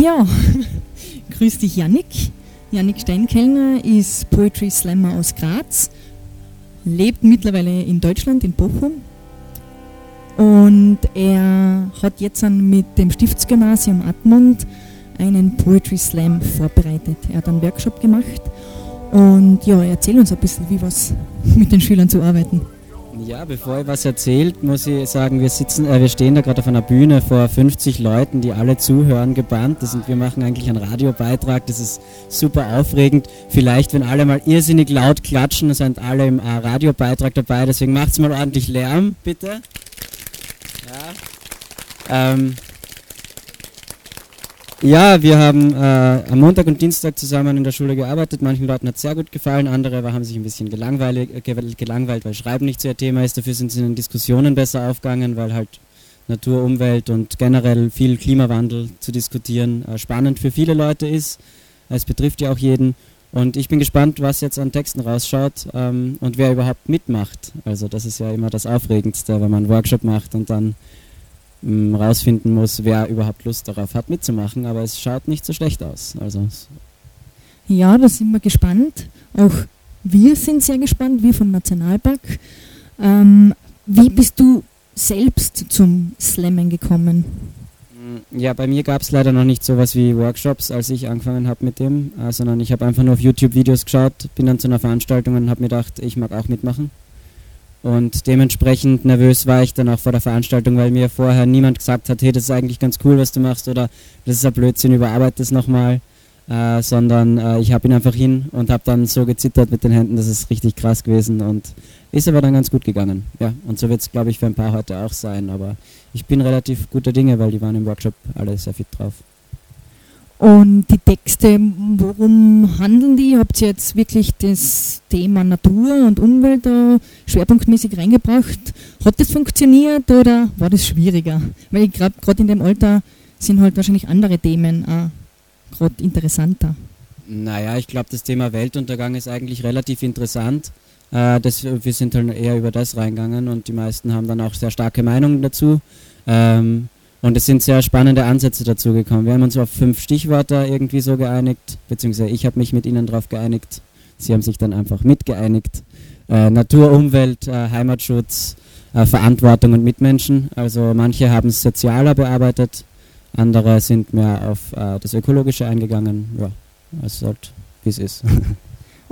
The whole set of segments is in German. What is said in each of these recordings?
Ja, grüß dich Yannick. Yannick Steinkellner ist Poetry Slammer aus Graz, lebt mittlerweile in Deutschland, in Bochum. Und er hat jetzt mit dem Stiftsgymnasium Admont einen Poetry Slam vorbereitet. Er hat einen Workshop gemacht und ja, erzähl uns ein bisschen, wie was mit den Schülern zu arbeiten. Ja, bevor ich was erzählt, muss ich sagen, wir sitzen, äh, wir stehen da gerade auf einer Bühne vor 50 Leuten, die alle zuhören, gebannt. Das sind, wir machen eigentlich einen Radiobeitrag, das ist super aufregend. Vielleicht, wenn alle mal irrsinnig laut klatschen, sind alle im äh, Radiobeitrag dabei, deswegen macht's mal ordentlich Lärm, bitte. Ja. Ähm, ja, wir haben äh, am Montag und Dienstag zusammen in der Schule gearbeitet. Manchen Leuten hat es sehr gut gefallen, andere haben sich ein bisschen gelangweilt, gelangweilt, weil Schreiben nicht so ihr Thema ist. Dafür sind sie in den Diskussionen besser aufgegangen, weil halt Natur, Umwelt und generell viel Klimawandel zu diskutieren äh, spannend für viele Leute ist. Es betrifft ja auch jeden. Und ich bin gespannt, was jetzt an Texten rausschaut ähm, und wer überhaupt mitmacht. Also das ist ja immer das Aufregendste, wenn man einen Workshop macht und dann rausfinden muss, wer überhaupt Lust darauf hat mitzumachen, aber es schaut nicht so schlecht aus. Also ja, da sind wir gespannt. Auch wir sind sehr gespannt, wir vom Nationalpark. Ähm, wie bist du selbst zum Slammen gekommen? Mm, ja, bei mir gab es leider noch nicht sowas wie Workshops, als ich angefangen habe mit dem, äh, sondern ich habe einfach nur auf YouTube Videos geschaut, bin dann zu einer Veranstaltung und habe mir gedacht, ich mag auch mitmachen. Und dementsprechend nervös war ich dann auch vor der Veranstaltung, weil mir vorher niemand gesagt hat, hey, das ist eigentlich ganz cool, was du machst oder das ist ein Blödsinn, überarbeite das nochmal. Äh, sondern äh, ich habe ihn einfach hin und habe dann so gezittert mit den Händen, das ist richtig krass gewesen und ist aber dann ganz gut gegangen. Ja, und so wird es, glaube ich, für ein paar heute auch sein, aber ich bin relativ guter Dinge, weil die waren im Workshop alle sehr fit drauf. Und die Texte, worum handeln die? Habt ihr jetzt wirklich das Thema Natur und Umwelt da schwerpunktmäßig reingebracht? Hat das funktioniert oder war das schwieriger? Weil gerade in dem Alter sind halt wahrscheinlich andere Themen auch gerade interessanter. Naja, ich glaube, das Thema Weltuntergang ist eigentlich relativ interessant. Äh, das, wir sind halt eher über das reingegangen und die meisten haben dann auch sehr starke Meinungen dazu. Ähm, und es sind sehr spannende Ansätze dazu gekommen. Wir haben uns auf fünf Stichwörter irgendwie so geeinigt, beziehungsweise ich habe mich mit ihnen darauf geeinigt. Sie haben sich dann einfach mitgeeinigt. Äh, Natur, Umwelt, äh, Heimatschutz, äh, Verantwortung und Mitmenschen. Also manche haben es sozialer bearbeitet, andere sind mehr auf äh, das Ökologische eingegangen. Ja, es ist halt, wie es ist.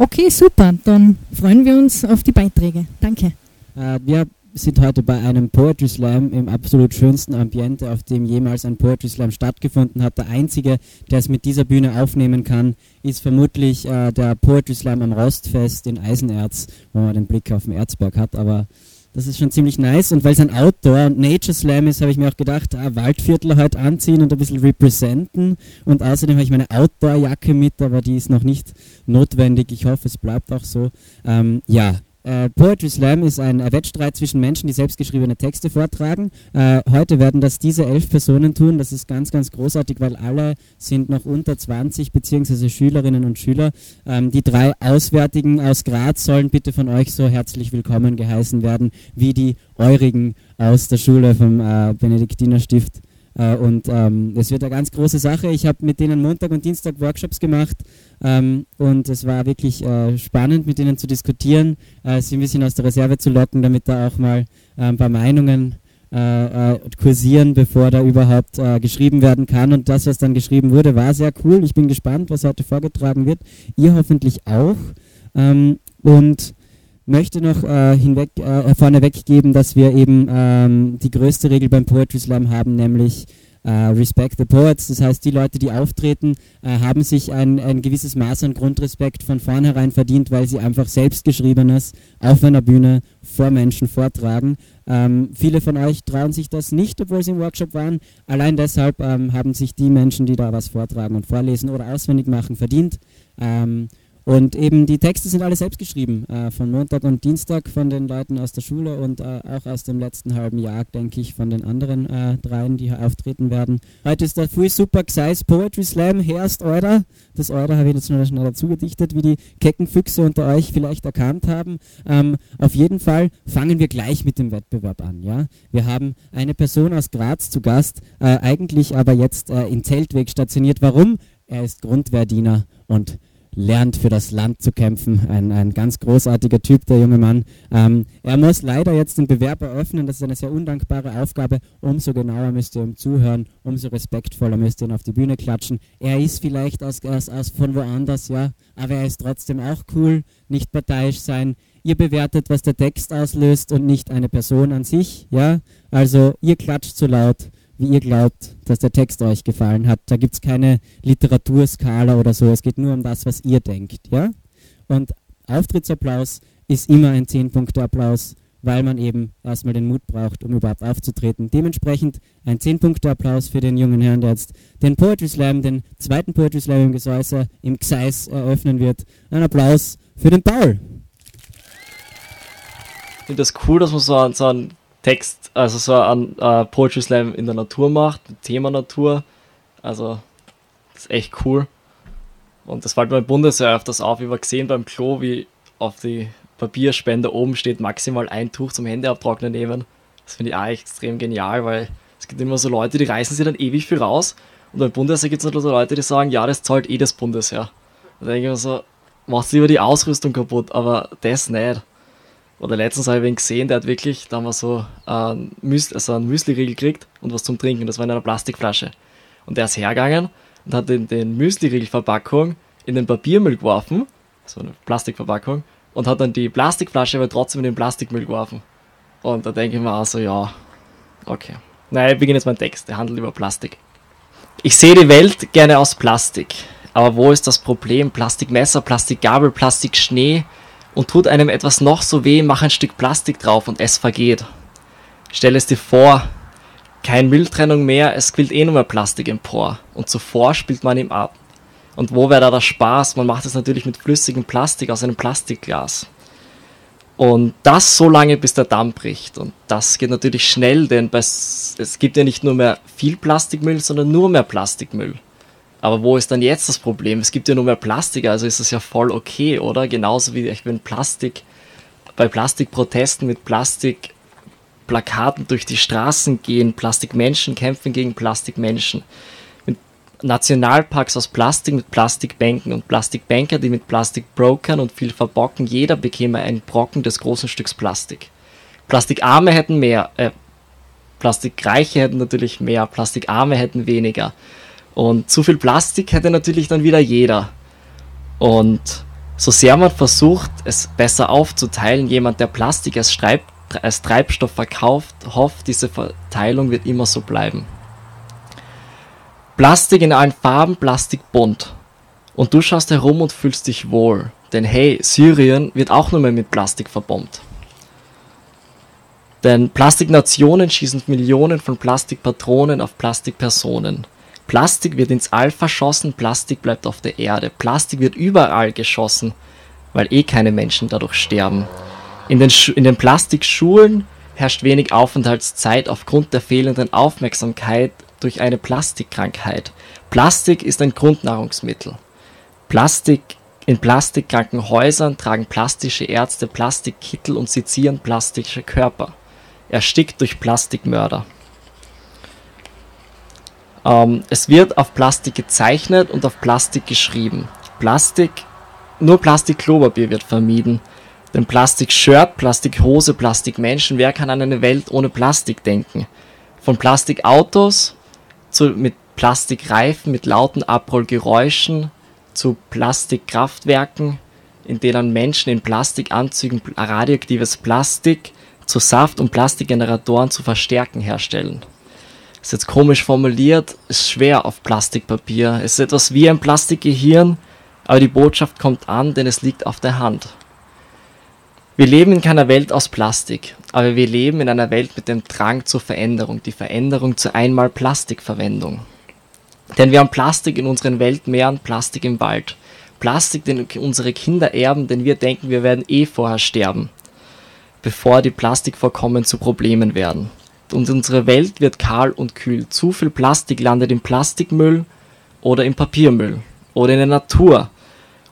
Okay, super. Dann freuen wir uns auf die Beiträge. Danke. Äh, wir sind heute bei einem Poetry Slam im absolut schönsten Ambiente, auf dem jemals ein Poetry Slam stattgefunden hat. Der einzige, der es mit dieser Bühne aufnehmen kann, ist vermutlich äh, der Poetry Slam am Rostfest in Eisenerz, wo man den Blick auf den Erzberg hat. Aber das ist schon ziemlich nice. Und weil es ein Outdoor- und Nature Slam ist, habe ich mir auch gedacht, ah, Waldviertel heute anziehen und ein bisschen representen. Und außerdem habe ich meine Outdoor-Jacke mit, aber die ist noch nicht notwendig. Ich hoffe, es bleibt auch so. Ähm, ja, äh, Poetry Slam ist ein Wettstreit zwischen Menschen, die selbstgeschriebene Texte vortragen. Äh, heute werden das diese elf Personen tun. Das ist ganz, ganz großartig, weil alle sind noch unter 20 beziehungsweise Schülerinnen und Schüler. Ähm, die drei Auswärtigen aus Graz sollen bitte von euch so herzlich willkommen geheißen werden, wie die Eurigen aus der Schule vom äh, Benediktinerstift. Äh, und ähm, es wird eine ganz große Sache. Ich habe mit denen Montag und Dienstag Workshops gemacht ähm, und es war wirklich äh, spannend, mit ihnen zu diskutieren, äh, sie ein bisschen aus der Reserve zu locken, damit da auch mal äh, ein paar Meinungen äh, äh, kursieren, bevor da überhaupt geschrieben werden kann. Und das, was dann geschrieben wurde, war sehr cool. Ich bin gespannt, was heute vorgetragen wird. Ihr hoffentlich auch. Ähm, und möchte noch äh, hinweg, äh, vorneweg geben, dass wir eben ähm, die größte Regel beim Poetry Slam haben, nämlich äh, Respect the Poets, das heißt, die Leute, die auftreten, äh, haben sich ein, ein gewisses Maß an Grundrespekt von vornherein verdient, weil sie einfach selbstgeschriebenes auf einer Bühne vor Menschen vortragen. Ähm, viele von euch trauen sich das nicht, obwohl sie im Workshop waren. Allein deshalb ähm, haben sich die Menschen, die da was vortragen und vorlesen oder auswendig machen, verdient. Und eben die Texte sind alle selbst geschrieben, äh, von Montag und Dienstag von den Leuten aus der Schule und äh, auch aus dem letzten halben Jahr, denke ich, von den anderen äh, dreien, die hier auftreten werden. Heute ist der Free Super Gseis Poetry Slam, Herst Eurer. Das Eurer habe ich jetzt noch schnell dazu gedichtet, wie die kecken Füchse unter euch vielleicht erkannt haben. Ähm, auf jeden Fall fangen wir gleich mit dem Wettbewerb an. Ja? Wir haben eine Person aus Graz zu Gast, äh, eigentlich aber jetzt äh, in Zeltweg stationiert. Warum? Er ist Grundwehrdiener und lernt für das Land zu kämpfen. Ein, ein ganz großartiger Typ, der junge Mann. Ähm, er muss leider jetzt den Bewerb eröffnen. Das ist eine sehr undankbare Aufgabe. Umso genauer müsst ihr ihm zuhören, umso respektvoller müsst ihr ihn auf die Bühne klatschen. Er ist vielleicht aus, aus, aus von woanders, ja, aber er ist trotzdem auch cool, nicht parteiisch sein. Ihr bewertet, was der Text auslöst und nicht eine Person an sich, ja. Also ihr klatscht so laut, wie ihr glaubt, dass der Text euch gefallen hat. Da gibt es keine Literaturskala oder so. Es geht nur um das, was ihr denkt. Ja? Und Auftrittsapplaus ist immer ein 10-Punkte-Applaus, weil man eben erstmal den Mut braucht, um überhaupt aufzutreten. Dementsprechend ein 10-Punkte-Applaus für den jungen Herrn, der jetzt den Poetry Slam, den zweiten Poetry Slam im Gesäuse, im Gseis eröffnen wird. Ein Applaus für den Paul. Ich finde das cool, dass man so, so einen Text, also so ein uh, Poetry Slam in der Natur macht, Thema Natur. Also, das ist echt cool. Und das fällt mir im Bundeswehr öfters auf. Ich habe gesehen beim Klo, wie auf die Papierspende oben steht, maximal ein Tuch zum Hände abtrocknen nehmen. Das finde ich auch extrem genial, weil es gibt immer so Leute, die reißen sich dann ewig viel raus. Und beim Bundesheer gibt es natürlich so Leute, die sagen, ja, das zahlt eh das Bundesheer. Da denke ich mir so, machst lieber die Ausrüstung kaputt, aber das nicht. Oder letztens habe ich ihn gesehen, der hat wirklich, da haben wir so ein Müsli, also einen Müsli-Riegel gekriegt und was zum Trinken. Das war in einer Plastikflasche. Und der ist hergegangen und hat den, den Müsli-Riegel-Verpackung in den Papiermüll geworfen, so eine Plastikverpackung, und hat dann die Plastikflasche aber trotzdem in den Plastikmüll geworfen. Und da denke ich mir auch so, ja, okay. Naja, ich beginne jetzt meinen Text, der handelt über Plastik. Ich sehe die Welt gerne aus Plastik. Aber wo ist das Problem? Plastikmesser, Plastikgabel, Plastikschnee, und tut einem etwas noch so weh, mach ein Stück Plastik drauf und es vergeht. Stell es dir vor, kein Mülltrennung mehr, es quillt eh nur mehr Plastik empor und zuvor spielt man ihm ab. Und wo wäre da der Spaß? Man macht es natürlich mit flüssigem Plastik aus einem Plastikglas. Und das so lange, bis der Damm bricht. Und das geht natürlich schnell, denn es gibt ja nicht nur mehr viel Plastikmüll, sondern nur mehr Plastikmüll. Aber wo ist dann jetzt das Problem? Es gibt ja nur mehr Plastik, also ist das ja voll okay, oder? Genauso wie ich bin Plastik bei Plastikprotesten mit Plastikplakaten durch die Straßen gehen, Plastikmenschen kämpfen gegen Plastikmenschen. Mit Nationalparks aus Plastik mit Plastikbänken und Plastikbänker, die mit Plastikbrokern und viel verbocken, jeder bekäme einen Brocken des großen Stücks Plastik. Plastikarme hätten mehr, äh, Plastikreiche hätten natürlich mehr, Plastikarme hätten weniger. Und zu viel Plastik hätte natürlich dann wieder jeder. Und so sehr man versucht, es besser aufzuteilen, jemand, der Plastik als, Streib als Treibstoff verkauft, hofft, diese Verteilung wird immer so bleiben. Plastik in allen Farben, Plastik bunt. Und du schaust herum und fühlst dich wohl. Denn hey, Syrien wird auch nur mehr mit Plastik verbombt. Denn Plastiknationen schießen Millionen von Plastikpatronen auf Plastikpersonen. Plastik wird ins All verschossen, Plastik bleibt auf der Erde. Plastik wird überall geschossen, weil eh keine Menschen dadurch sterben. In den, in den Plastikschulen herrscht wenig Aufenthaltszeit aufgrund der fehlenden Aufmerksamkeit durch eine Plastikkrankheit. Plastik ist ein Grundnahrungsmittel. Plastik in Plastikkrankenhäusern tragen plastische Ärzte Plastikkittel und sezieren plastische Körper. Erstickt durch Plastikmörder. Ähm, es wird auf Plastik gezeichnet und auf Plastik geschrieben. Plastik, nur Plastik-Klopapier wird vermieden. Denn Plastik-Shirt, Plastik-Hose, Plastik-Menschen, wer kann an eine Welt ohne Plastik denken? Von Plastikautos zu, mit Plastikreifen, mit lauten Abrollgeräuschen, zu Plastikkraftwerken, in denen Menschen in Plastikanzügen radioaktives Plastik zu Saft- und Plastikgeneratoren zu verstärken herstellen. Ist jetzt komisch formuliert, ist schwer auf Plastikpapier. Es ist etwas wie ein Plastikgehirn, aber die Botschaft kommt an, denn es liegt auf der Hand. Wir leben in keiner Welt aus Plastik, aber wir leben in einer Welt mit dem Drang zur Veränderung, die Veränderung zur einmal Plastikverwendung. Denn wir haben Plastik in unseren Weltmeeren, Plastik im Wald. Plastik, den unsere Kinder erben, denn wir denken, wir werden eh vorher sterben, bevor die Plastikvorkommen zu Problemen werden. Und unsere Welt wird kahl und kühl. Zu viel Plastik landet im Plastikmüll oder im Papiermüll oder in der Natur.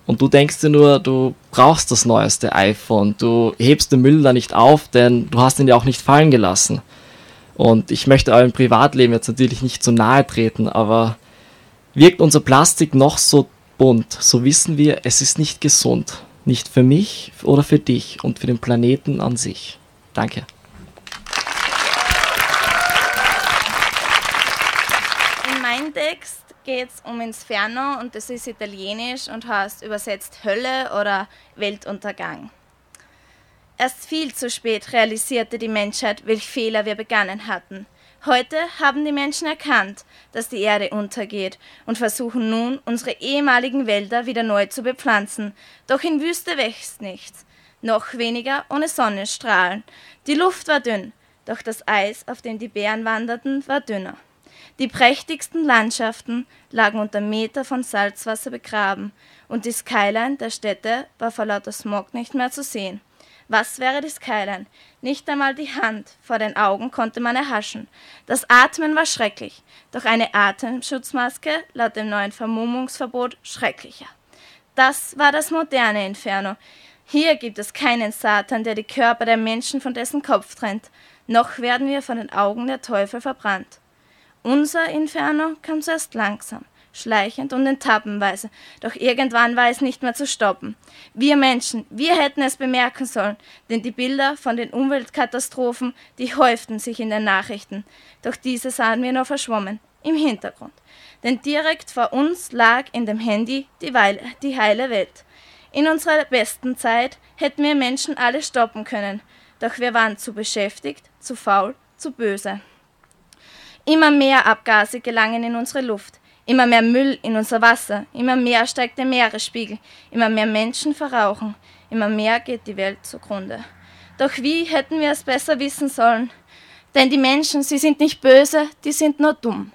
Und du denkst dir nur, du brauchst das neueste iPhone. Du hebst den Müll da nicht auf, denn du hast ihn ja auch nicht fallen gelassen. Und ich möchte eurem Privatleben jetzt natürlich nicht zu nahe treten, aber wirkt unser Plastik noch so bunt, so wissen wir, es ist nicht gesund. Nicht für mich oder für dich und für den Planeten an sich. Danke. Text geht es um Inferno und das ist italienisch und heißt übersetzt Hölle oder Weltuntergang. Erst viel zu spät realisierte die Menschheit, welche Fehler wir begangen hatten. Heute haben die Menschen erkannt, dass die Erde untergeht und versuchen nun, unsere ehemaligen Wälder wieder neu zu bepflanzen. Doch in Wüste wächst nichts, noch weniger ohne Sonnenstrahlen. Die Luft war dünn, doch das Eis, auf dem die Bären wanderten, war dünner. Die prächtigsten Landschaften lagen unter Meter von Salzwasser begraben, und die Skyline der Städte war vor lauter Smog nicht mehr zu sehen. Was wäre die Skyline? Nicht einmal die Hand vor den Augen konnte man erhaschen. Das Atmen war schrecklich, doch eine Atemschutzmaske laut dem neuen Vermummungsverbot schrecklicher. Das war das moderne Inferno. Hier gibt es keinen Satan, der die Körper der Menschen von dessen Kopf trennt, noch werden wir von den Augen der Teufel verbrannt. Unser Inferno kam zuerst langsam schleichend und etappenweise, doch irgendwann war es nicht mehr zu stoppen. Wir Menschen, wir hätten es bemerken sollen, denn die Bilder von den Umweltkatastrophen, die häuften sich in den Nachrichten, doch diese sahen wir nur verschwommen, im Hintergrund. Denn direkt vor uns lag in dem Handy die, Weile, die heile Welt. In unserer besten Zeit hätten wir Menschen alle stoppen können, doch wir waren zu beschäftigt, zu faul, zu böse. Immer mehr Abgase gelangen in unsere Luft, Immer mehr Müll in unser Wasser, immer mehr steigt der Meeresspiegel, immer mehr Menschen verrauchen, immer mehr geht die Welt zugrunde. Doch wie hätten wir es besser wissen sollen? Denn die Menschen, sie sind nicht böse, die sind nur dumm.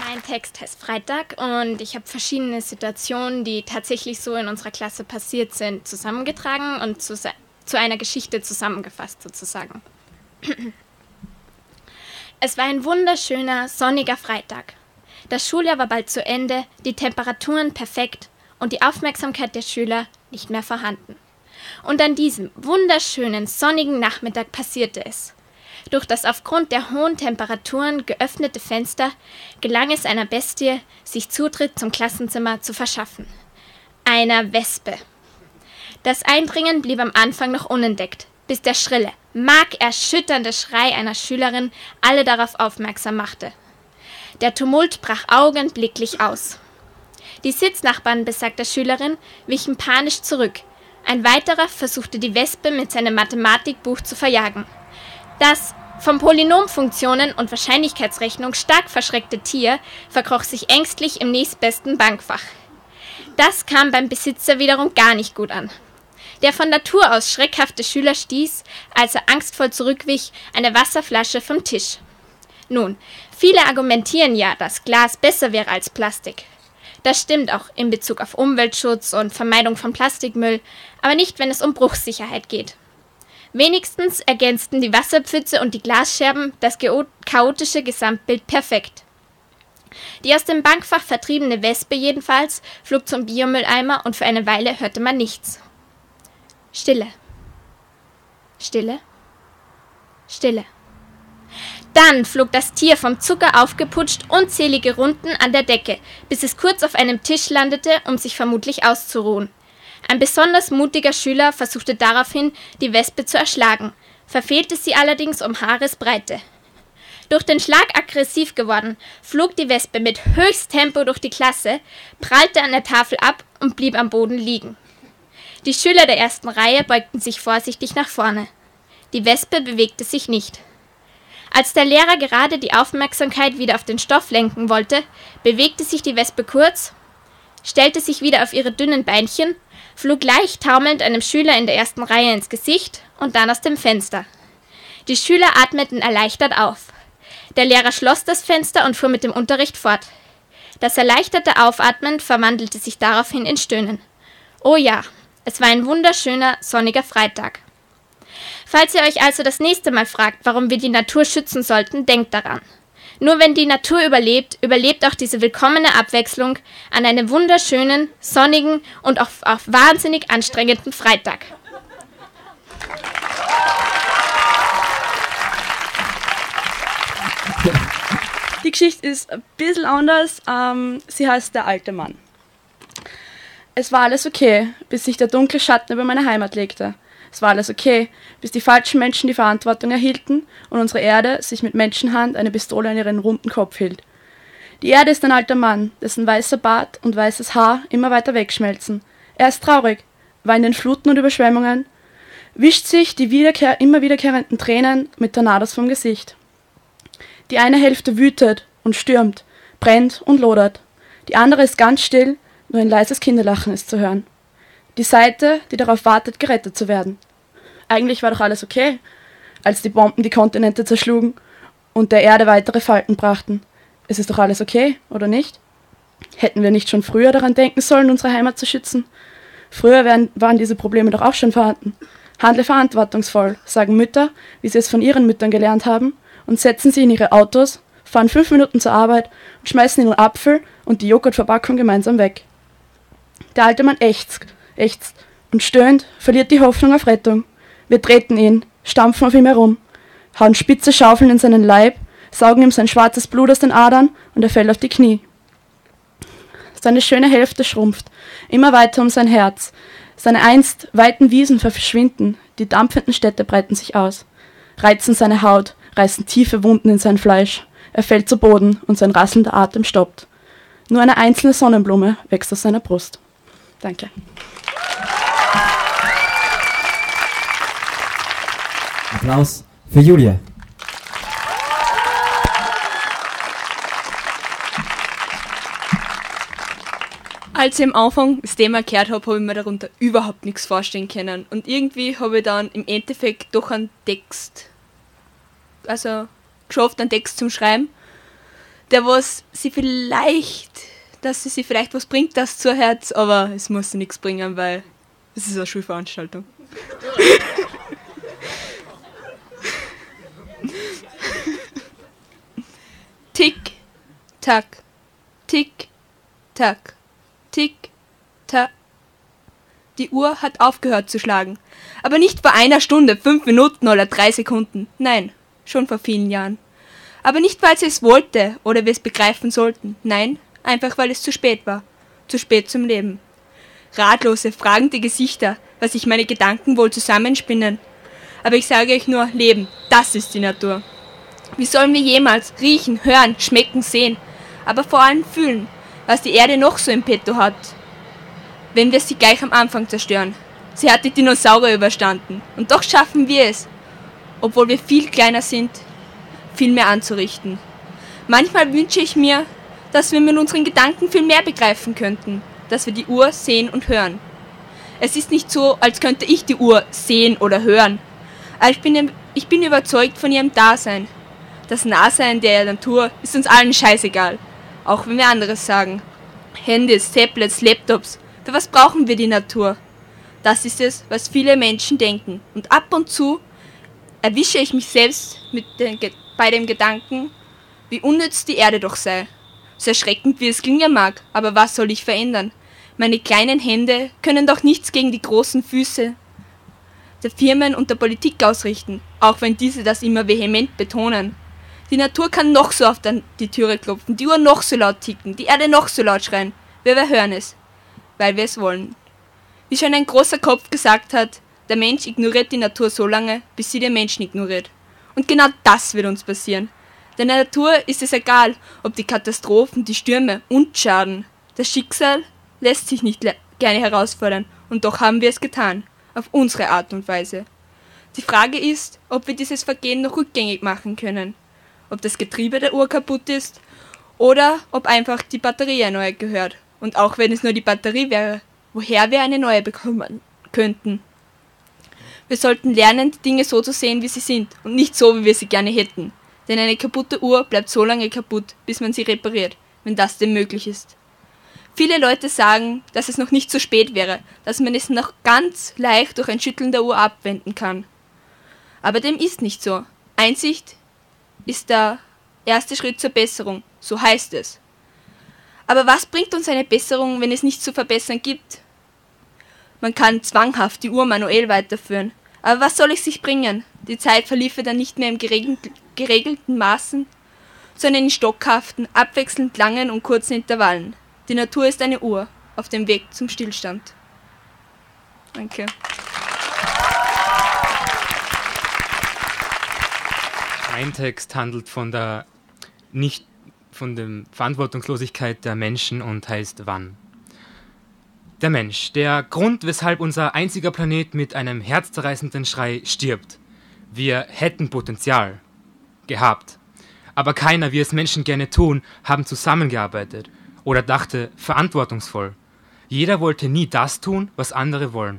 Mein Text heißt Freitag und ich habe verschiedene Situationen, die tatsächlich so in unserer Klasse passiert sind, zusammengetragen und zu, zu einer Geschichte zusammengefasst sozusagen. Es war ein wunderschöner, sonniger Freitag. Das Schuljahr war bald zu Ende, die Temperaturen perfekt und die Aufmerksamkeit der Schüler nicht mehr vorhanden. Und an diesem wunderschönen, sonnigen Nachmittag passierte es. Durch das aufgrund der hohen Temperaturen geöffnete Fenster gelang es einer Bestie, sich Zutritt zum Klassenzimmer zu verschaffen. Einer Wespe. Das Eindringen blieb am Anfang noch unentdeckt, bis der schrille, markerschütternde Schrei einer Schülerin alle darauf aufmerksam machte. Der Tumult brach augenblicklich aus. Die Sitznachbarn besagter Schülerin wichen panisch zurück. Ein weiterer versuchte die Wespe mit seinem Mathematikbuch zu verjagen. Das von Polynomfunktionen und Wahrscheinlichkeitsrechnung stark verschreckte Tier verkroch sich ängstlich im nächstbesten Bankfach. Das kam beim Besitzer wiederum gar nicht gut an. Der von Natur aus schreckhafte Schüler stieß, als er angstvoll zurückwich, eine Wasserflasche vom Tisch. Nun, viele argumentieren ja, dass Glas besser wäre als Plastik. Das stimmt auch in Bezug auf Umweltschutz und Vermeidung von Plastikmüll, aber nicht, wenn es um Bruchsicherheit geht. Wenigstens ergänzten die Wasserpfütze und die Glasscherben das chaotische Gesamtbild perfekt. Die aus dem Bankfach vertriebene Wespe jedenfalls flog zum Biomülleimer und für eine Weile hörte man nichts. Stille. Stille. Stille. Dann flog das Tier vom Zucker aufgeputscht unzählige Runden an der Decke, bis es kurz auf einem Tisch landete, um sich vermutlich auszuruhen. Ein besonders mutiger Schüler versuchte daraufhin, die Wespe zu erschlagen, verfehlte sie allerdings um Haaresbreite. Durch den Schlag aggressiv geworden, flog die Wespe mit Höchsttempo durch die Klasse, prallte an der Tafel ab und blieb am Boden liegen. Die Schüler der ersten Reihe beugten sich vorsichtig nach vorne. Die Wespe bewegte sich nicht. Als der Lehrer gerade die Aufmerksamkeit wieder auf den Stoff lenken wollte, bewegte sich die Wespe kurz, stellte sich wieder auf ihre dünnen Beinchen, flog leicht taumelnd einem Schüler in der ersten Reihe ins Gesicht und dann aus dem Fenster. Die Schüler atmeten erleichtert auf. Der Lehrer schloss das Fenster und fuhr mit dem Unterricht fort. Das erleichterte Aufatmen verwandelte sich daraufhin in Stöhnen. Oh ja, es war ein wunderschöner, sonniger Freitag. Falls ihr euch also das nächste Mal fragt, warum wir die Natur schützen sollten, denkt daran. Nur wenn die Natur überlebt, überlebt auch diese willkommene Abwechslung an einem wunderschönen, sonnigen und auch, auch wahnsinnig anstrengenden Freitag. Die Geschichte ist ein bisschen anders. Ähm, sie heißt Der alte Mann. Es war alles okay, bis sich der dunkle Schatten über meine Heimat legte. Es war alles okay, bis die falschen Menschen die Verantwortung erhielten und unsere Erde sich mit Menschenhand eine Pistole an ihren runden Kopf hielt. Die Erde ist ein alter Mann, dessen weißer Bart und weißes Haar immer weiter wegschmelzen. Er ist traurig, war in den Fluten und Überschwemmungen, wischt sich die wiederkehr immer wiederkehrenden Tränen mit Tornados vom Gesicht. Die eine Hälfte wütet und stürmt, brennt und lodert. Die andere ist ganz still, nur ein leises Kinderlachen ist zu hören. Die Seite, die darauf wartet, gerettet zu werden. Eigentlich war doch alles okay, als die Bomben die Kontinente zerschlugen und der Erde weitere Falten brachten. Es ist doch alles okay, oder nicht? Hätten wir nicht schon früher daran denken sollen, unsere Heimat zu schützen? Früher wären, waren diese Probleme doch auch schon vorhanden. Handle verantwortungsvoll, sagen Mütter, wie sie es von ihren Müttern gelernt haben, und setzen sie in ihre Autos, fahren fünf Minuten zur Arbeit und schmeißen den Apfel und die Joghurtverpackung gemeinsam weg. Der alte Mann ächzt, ächzt und stöhnt, verliert die Hoffnung auf Rettung. Wir treten ihn, stampfen auf ihm herum, hauen spitze Schaufeln in seinen Leib, saugen ihm sein schwarzes Blut aus den Adern und er fällt auf die Knie. Seine schöne Hälfte schrumpft, immer weiter um sein Herz. Seine einst weiten Wiesen verschwinden, die dampfenden Städte breiten sich aus, reizen seine Haut, reißen tiefe Wunden in sein Fleisch. Er fällt zu Boden und sein rasselnder Atem stoppt. Nur eine einzelne Sonnenblume wächst aus seiner Brust. Danke. Applaus für Julia. Als ich am Anfang das Thema gehört habe, habe ich mir darunter überhaupt nichts vorstellen können. Und irgendwie habe ich dann im Endeffekt doch einen Text, also geschafft, einen Text zum Schreiben, der was sie vielleicht, dass sie sich vielleicht was bringt, das zu Herz, aber es muss nichts bringen, weil es ist eine Schulveranstaltung. Tick, tack, tick, tack, tick, tack. Die Uhr hat aufgehört zu schlagen. Aber nicht vor einer Stunde, fünf Minuten oder drei Sekunden. Nein, schon vor vielen Jahren. Aber nicht, weil sie es wollte oder wir es begreifen sollten. Nein, einfach weil es zu spät war. Zu spät zum Leben. Ratlose, fragende Gesichter, was sich meine Gedanken wohl zusammenspinnen. Aber ich sage euch nur, Leben, das ist die Natur. Wie sollen wir jemals riechen, hören, schmecken, sehen, aber vor allem fühlen, was die Erde noch so im Petto hat, wenn wir sie gleich am Anfang zerstören? Sie hat die Dinosaurier überstanden und doch schaffen wir es, obwohl wir viel kleiner sind, viel mehr anzurichten. Manchmal wünsche ich mir, dass wir mit unseren Gedanken viel mehr begreifen könnten, dass wir die Uhr sehen und hören. Es ist nicht so, als könnte ich die Uhr sehen oder hören, aber ich bin, ich bin überzeugt von ihrem Dasein. Das Nahsein der Natur ist uns allen scheißegal, auch wenn wir anderes sagen. Handys, Tablets, Laptops, für was brauchen wir die Natur? Das ist es, was viele Menschen denken. Und ab und zu erwische ich mich selbst mit den, bei dem Gedanken, wie unnütz die Erde doch sei. So erschreckend wie es klingen mag, aber was soll ich verändern? Meine kleinen Hände können doch nichts gegen die großen Füße der Firmen und der Politik ausrichten, auch wenn diese das immer vehement betonen. Die Natur kann noch so oft an die Türe klopfen, die Uhr noch so laut ticken, die Erde noch so laut schreien. Wir, wir hören es, weil wir es wollen. Wie schon ein großer Kopf gesagt hat, der Mensch ignoriert die Natur so lange, bis sie den Menschen ignoriert. Und genau das wird uns passieren. Der Natur ist es egal, ob die Katastrophen, die Stürme und Schaden. Das Schicksal lässt sich nicht gerne herausfordern Und doch haben wir es getan, auf unsere Art und Weise. Die Frage ist, ob wir dieses Vergehen noch rückgängig machen können, ob das Getriebe der Uhr kaputt ist oder ob einfach die Batterie erneuert gehört. Und auch wenn es nur die Batterie wäre, woher wir eine neue bekommen könnten. Wir sollten lernen, die Dinge so zu sehen, wie sie sind und nicht so, wie wir sie gerne hätten. Denn eine kaputte Uhr bleibt so lange kaputt, bis man sie repariert, wenn das denn möglich ist. Viele Leute sagen, dass es noch nicht zu spät wäre, dass man es noch ganz leicht durch ein Schütteln der Uhr abwenden kann. Aber dem ist nicht so. Einsicht ist der erste Schritt zur Besserung, so heißt es. Aber was bringt uns eine Besserung, wenn es nichts zu verbessern gibt? Man kann zwanghaft die Uhr manuell weiterführen. Aber was soll es sich bringen? Die Zeit verliefe dann nicht mehr im geregelten Maßen, sondern in stockhaften, abwechselnd langen und kurzen Intervallen. Die Natur ist eine Uhr auf dem Weg zum Stillstand. Danke. Mein Text handelt von der nicht von der Verantwortungslosigkeit der Menschen und heißt wann. Der Mensch, der Grund, weshalb unser einziger Planet mit einem herzzerreißenden Schrei stirbt. Wir hätten Potenzial gehabt. Aber keiner, wie es Menschen gerne tun, haben zusammengearbeitet oder dachte verantwortungsvoll. Jeder wollte nie das tun, was andere wollen.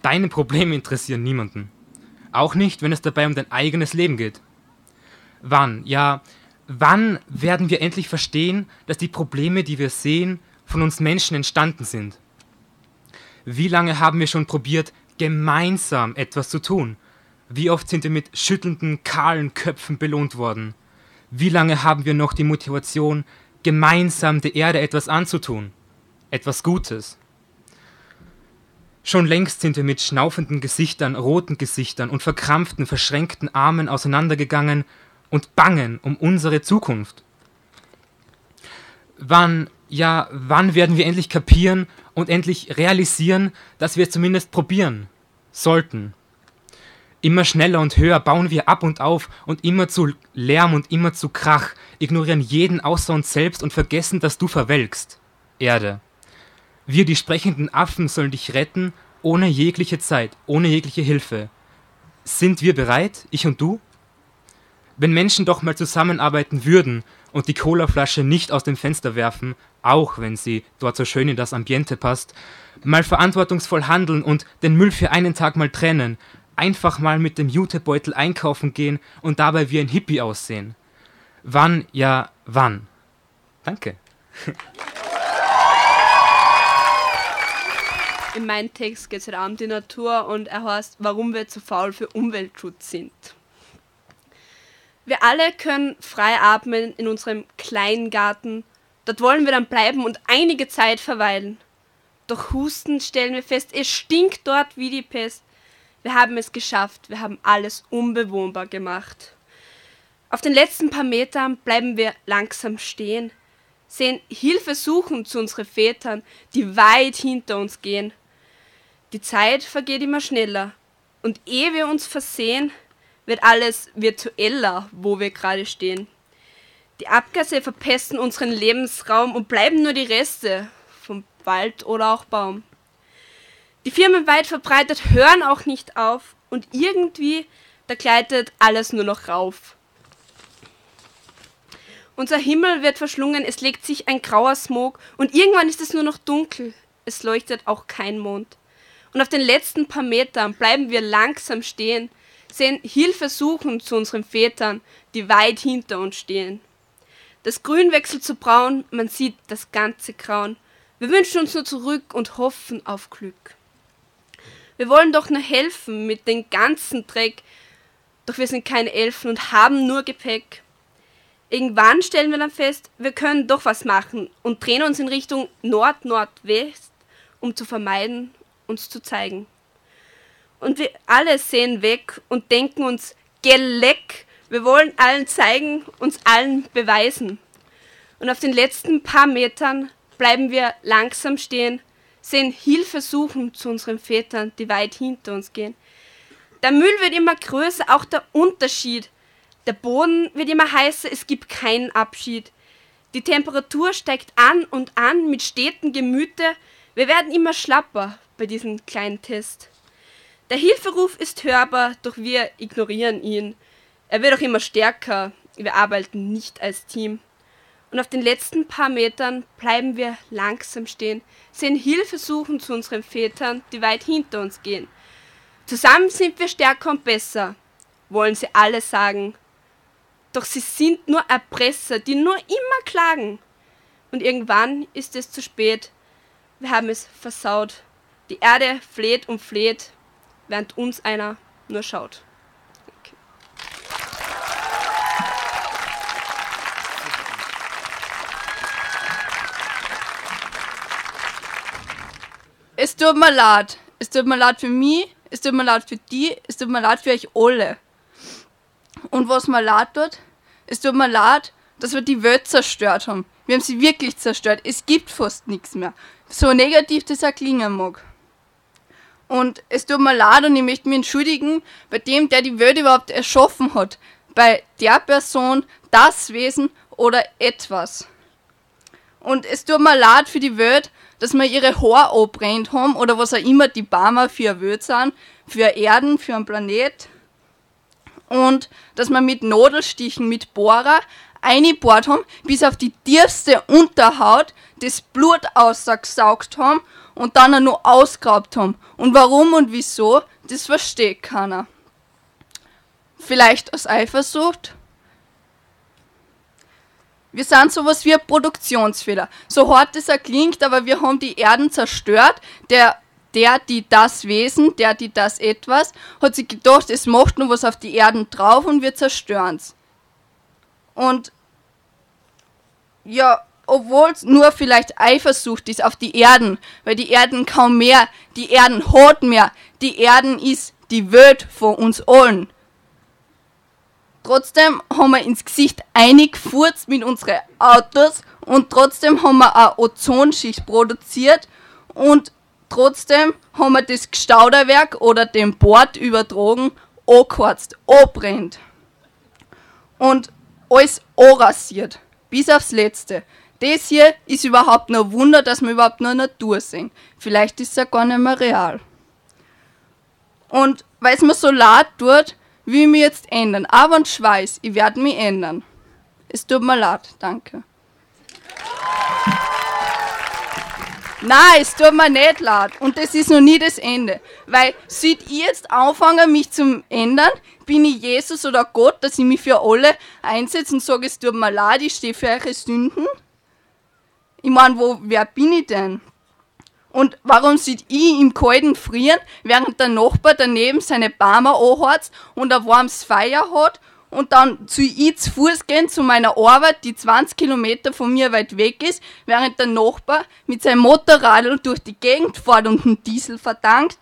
Deine Probleme interessieren niemanden. Auch nicht, wenn es dabei um dein eigenes Leben geht. Wann, ja, wann werden wir endlich verstehen, dass die Probleme, die wir sehen, von uns Menschen entstanden sind? Wie lange haben wir schon probiert, gemeinsam etwas zu tun? Wie oft sind wir mit schüttelnden, kahlen Köpfen belohnt worden? Wie lange haben wir noch die Motivation, gemeinsam der Erde etwas anzutun, etwas Gutes. Schon längst sind wir mit schnaufenden Gesichtern, roten Gesichtern und verkrampften, verschränkten Armen auseinandergegangen und bangen um unsere Zukunft. Wann, ja, wann werden wir endlich kapieren und endlich realisieren, dass wir es zumindest probieren sollten? Immer schneller und höher bauen wir ab und auf und immer zu Lärm und immer zu Krach, ignorieren jeden außer uns selbst und vergessen, dass du verwelkst. Erde. Wir, die sprechenden Affen, sollen dich retten, ohne jegliche Zeit, ohne jegliche Hilfe. Sind wir bereit, ich und du? Wenn Menschen doch mal zusammenarbeiten würden und die Colaflasche nicht aus dem Fenster werfen, auch wenn sie dort so schön in das Ambiente passt, mal verantwortungsvoll handeln und den Müll für einen Tag mal trennen, einfach mal mit dem Jutebeutel einkaufen gehen und dabei wie ein Hippie aussehen. Wann, ja, wann? Danke. In meinem Text geht es halt um die Natur und er heißt, warum wir zu faul für Umweltschutz sind. Wir alle können frei atmen in unserem kleinen Garten. Dort wollen wir dann bleiben und einige Zeit verweilen. Doch husten stellen wir fest, es stinkt dort wie die Pest. Wir haben es geschafft, wir haben alles unbewohnbar gemacht. Auf den letzten paar Metern bleiben wir langsam stehen, sehen Hilfe suchen zu unseren Vätern, die weit hinter uns gehen. Die Zeit vergeht immer schneller, und ehe wir uns versehen, wird alles virtueller, wo wir gerade stehen. Die Abgase verpesten unseren Lebensraum und bleiben nur die Reste vom Wald oder auch Baum. Die Firmen weit verbreitet hören auch nicht auf und irgendwie, da gleitet alles nur noch rauf. Unser Himmel wird verschlungen, es legt sich ein grauer Smog und irgendwann ist es nur noch dunkel. Es leuchtet auch kein Mond. Und auf den letzten paar Metern bleiben wir langsam stehen, sehen Hilfe suchen zu unseren Vätern, die weit hinter uns stehen. Das Grün wechselt zu Braun, man sieht das ganze Grauen. Wir wünschen uns nur zurück und hoffen auf Glück. Wir wollen doch nur helfen mit dem ganzen Dreck. Doch wir sind keine Elfen und haben nur Gepäck. Irgendwann stellen wir dann fest, wir können doch was machen und drehen uns in Richtung Nord-Nordwest, um zu vermeiden, uns zu zeigen. Und wir alle sehen weg und denken uns, Geleck, wir wollen allen zeigen, uns allen beweisen. Und auf den letzten paar Metern bleiben wir langsam stehen, sehen Hilfe suchen zu unseren Vätern, die weit hinter uns gehen. Der Müll wird immer größer, auch der Unterschied. Der Boden wird immer heißer, es gibt keinen Abschied. Die Temperatur steigt an und an mit stetem Gemüte. Wir werden immer schlapper, bei diesem kleinen Test. Der Hilferuf ist hörbar, doch wir ignorieren ihn. Er wird auch immer stärker. Wir arbeiten nicht als Team. Und auf den letzten paar Metern bleiben wir langsam stehen, sehen Hilfe suchen zu unseren Vätern, die weit hinter uns gehen. Zusammen sind wir stärker und besser, wollen sie alle sagen. Doch sie sind nur Erpresser, die nur immer klagen. Und irgendwann ist es zu spät. Wir haben es versaut. Die Erde fleht und fleht, während uns einer nur schaut. Okay. Es tut mir leid. Es tut mir leid für mich, es tut mir leid für die, es tut mir leid für euch alle. Und was mir leid tut, es tut mir leid, dass wir die Welt zerstört haben. Wir haben sie wirklich zerstört. Es gibt fast nichts mehr. So negativ das auch klingen mag. Und es tut mir leid und ich möchte mich entschuldigen bei dem, der die Welt überhaupt erschaffen hat. Bei der Person, das Wesen oder etwas. Und es tut mir leid für die Welt, dass wir ihre Haare abbrennt haben oder was auch immer die Barmer für eine Welt sind, für eine Erden, für einen Planet. Und dass wir mit Nadelstichen, mit Bohrer eingebohrt haben, bis auf die tiefste Unterhaut das Blut ausgesaugt haben und dann auch noch ausgeraubt haben. Und warum und wieso, das versteht keiner. Vielleicht aus Eifersucht? Wir sind sowas wie ein Produktionsfehler. So hart es klingt, aber wir haben die Erden zerstört. Der, der, die das Wesen, der, die das etwas, hat sich gedacht, es macht nur was auf die Erden drauf und wir zerstören's. Und ja, obwohl es nur vielleicht Eifersucht ist auf die Erden, weil die Erden kaum mehr, die Erden hat mehr, die Erden ist die Welt von uns allen. Trotzdem haben wir ins Gesicht eingefurzt mit unseren Autos und trotzdem haben wir eine Ozonschicht produziert und trotzdem haben wir das Gestauderwerk oder den Bord übertragen, angeheizt, anbrennt. Und alles anrasiert, bis aufs Letzte. Das hier ist überhaupt nur Wunder, dass wir überhaupt nur Natur sehen. Vielleicht ist es ja gar nicht mehr real. Und weil es mir so leid tut, will ich mich jetzt ändern. Aber und Schweiß, ich werde mich ändern. Es tut mir leid, danke. Nein, es tut mir nicht leid. Und das ist noch nie das Ende. Weil, sieht ich jetzt anfangen, mich zu ändern, bin ich Jesus oder Gott, dass ich mich für alle einsetze und sage, es tut mir leid, ich stehe für eure Sünden? Ich meine, wo, wer bin ich denn? Und warum sieht ich im Kalten frieren, während der Nachbar daneben seine Barmer anheizt und ein warmes Feuer hat und dann zu ich zu Fuß gehen zu meiner Arbeit, die 20 Kilometer von mir weit weg ist, während der Nachbar mit seinem Motorrad durch die Gegend fährt und einen Diesel verdankt.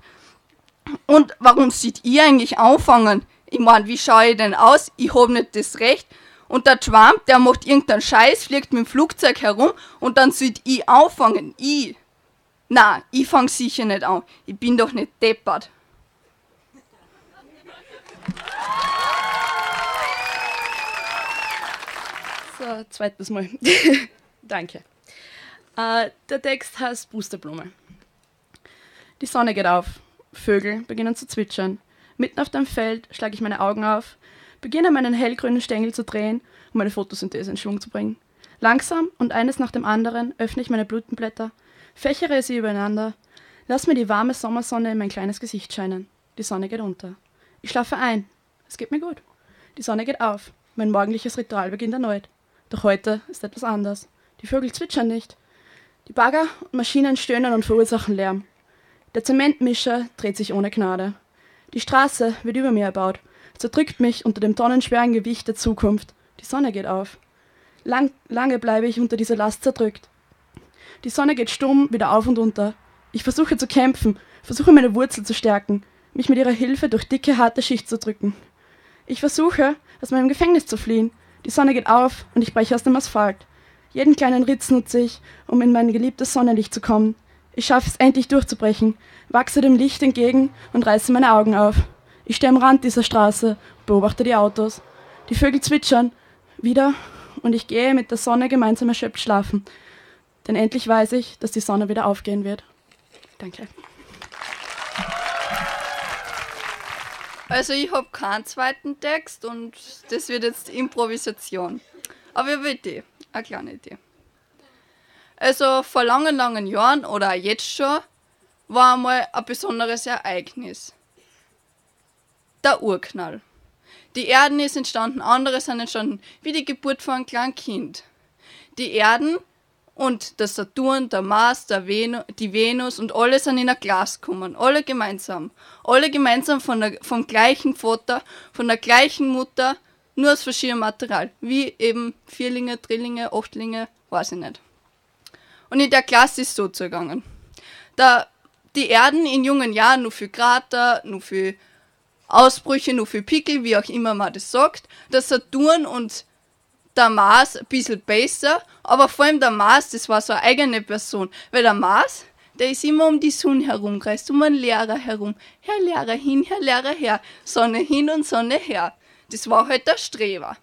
Und warum sieht ihr eigentlich anfangen? Ich mein, wie schaue ich denn aus? Ich hab nicht das Recht. Und der Trump, der macht irgendeinen Scheiß, fliegt mit dem Flugzeug herum und dann sieht ich anfangen. Ich. Na, ich fang sicher nicht an. Ich bin doch nicht deppert. So, zweites Mal. Danke. Äh, der Text heißt Boosterblume. Die Sonne geht auf. Vögel beginnen zu zwitschern. Mitten auf dem Feld schlage ich meine Augen auf, beginne meinen hellgrünen Stängel zu drehen, um meine Photosynthese in Schwung zu bringen. Langsam und eines nach dem anderen öffne ich meine Blütenblätter, fächere sie übereinander, lass mir die warme Sommersonne in mein kleines Gesicht scheinen. Die Sonne geht unter. Ich schlafe ein. Es geht mir gut. Die Sonne geht auf. Mein morgendliches Ritual beginnt erneut. Doch heute ist etwas anders. Die Vögel zwitschern nicht. Die Bagger und Maschinen stöhnen und verursachen Lärm. Der Zementmischer dreht sich ohne Gnade. Die Straße wird über mir erbaut, zerdrückt mich unter dem tonnenschweren Gewicht der Zukunft. Die Sonne geht auf. Lang, lange bleibe ich unter dieser Last zerdrückt. Die Sonne geht stumm wieder auf und unter. Ich versuche zu kämpfen, versuche meine Wurzel zu stärken, mich mit ihrer Hilfe durch dicke, harte Schicht zu drücken. Ich versuche, aus meinem Gefängnis zu fliehen. Die Sonne geht auf und ich breche aus dem Asphalt. Jeden kleinen Ritz nutze ich, um in mein geliebtes Sonnenlicht zu kommen. Ich schaffe es endlich durchzubrechen, wachse dem Licht entgegen und reiße meine Augen auf. Ich stehe am Rand dieser Straße, beobachte die Autos. Die Vögel zwitschern wieder und ich gehe mit der Sonne gemeinsam erschöpft schlafen. Denn endlich weiß ich, dass die Sonne wieder aufgehen wird. Danke. Also ich habe keinen zweiten Text und das wird jetzt Improvisation. Aber ich habe eine Idee, eine kleine Idee. Also vor langen, langen Jahren oder jetzt schon war einmal ein besonderes Ereignis. Der Urknall. Die Erden ist entstanden, andere sind entstanden, wie die Geburt von einem kleinen Kind. Die Erden und der Saturn, der Mars, der Venu, die Venus und alle sind in ein Glas gekommen. Alle gemeinsam. Alle gemeinsam von der, vom gleichen Vater, von der gleichen Mutter, nur aus verschiedenem Material. Wie eben Vierlinge, Drillinge, Achtlinge, weiß ich nicht. Und in der Klasse ist so zugegangen. Da die Erden in jungen Jahren nur für Krater, nur für Ausbrüche, nur für Pickel, wie auch immer man das sagt. Der Saturn und der Mars ein bisschen besser, aber vor allem der Mars, das war so eine eigene Person. Weil der Mars, der ist immer um die Sonne herumgereist, um einen Lehrer herum. Herr Lehrer hin, Herr Lehrer her, Sonne hin und Sonne her. Das war halt der Streber.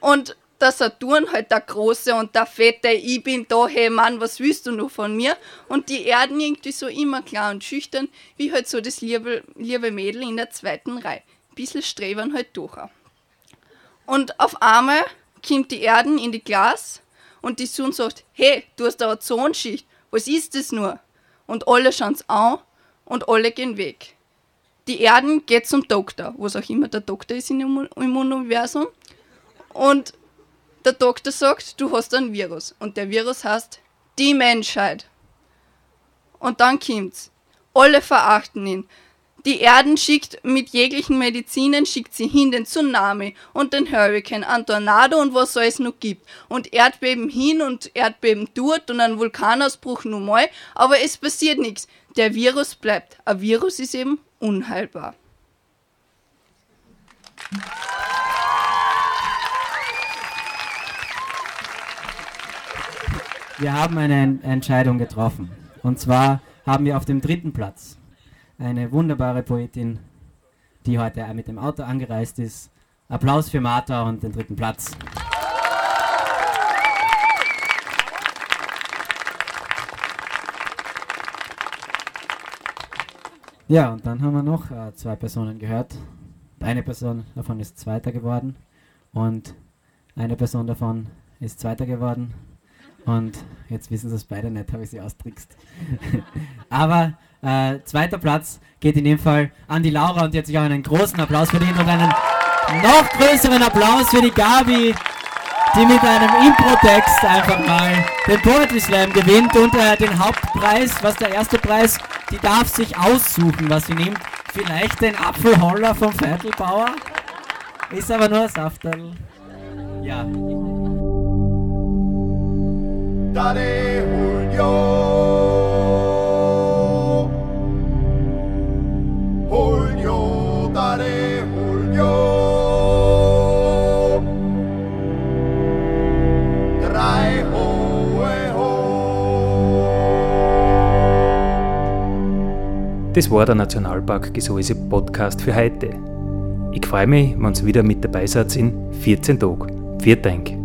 Und der Saturn halt der Große und der Fette, ich bin da, hey Mann, was willst du noch von mir? Und die Erden irgendwie so immer klar und schüchtern, wie halt so das liebe, liebe Mädel in der zweiten Reihe. Ein bisschen strebern halt durch. Und auf einmal kommt die Erden in die Glas und die Sonne sagt, hey, du hast eine Ozonschicht, was ist das nur? Und alle schauen an und alle gehen weg. Die Erden geht zum Doktor, was auch immer der Doktor ist im Universum. Und der Doktor sagt, du hast ein Virus. Und der Virus heißt die Menschheit. Und dann kommt's. Alle verachten ihn. Die Erden schickt mit jeglichen Medizinen, schickt sie hin den Tsunami und den Hurricane, ein Tornado und was es noch gibt. Und Erdbeben hin und Erdbeben dort und ein Vulkanausbruch nun mal, aber es passiert nichts. Der Virus bleibt. Ein Virus ist eben unheilbar. Wir haben eine Entscheidung getroffen. Und zwar haben wir auf dem dritten Platz eine wunderbare Poetin, die heute mit dem Auto angereist ist. Applaus für Martha und den dritten Platz. Ja, und dann haben wir noch äh, zwei Personen gehört. Eine Person davon ist Zweiter geworden und eine Person davon ist Zweiter geworden und jetzt wissen sie es beide nicht, habe ich sie austrickst. Aber äh, zweiter Platz geht in dem Fall an die Laura und jetzt sich auch einen großen Applaus verdient und einen noch größeren Applaus für die Gabi, die mit einem Impro-Text einfach mal den Poetry Slam gewinnt und äh, den Hauptpreis, was der erste Preis, die darf sich aussuchen, was sie nimmt. Vielleicht den Apfelholler vom Viertelbauer. Ist aber nur ein Safterl. Ja. Dare Julio. Julio, dare Julio. Drei hohe ho. Das war der Nationalpark Gesäuse Podcast für heute. Ich freue mich, wenn ihr wieder mit dabei seid in 14 Tagen. Vielen Dank.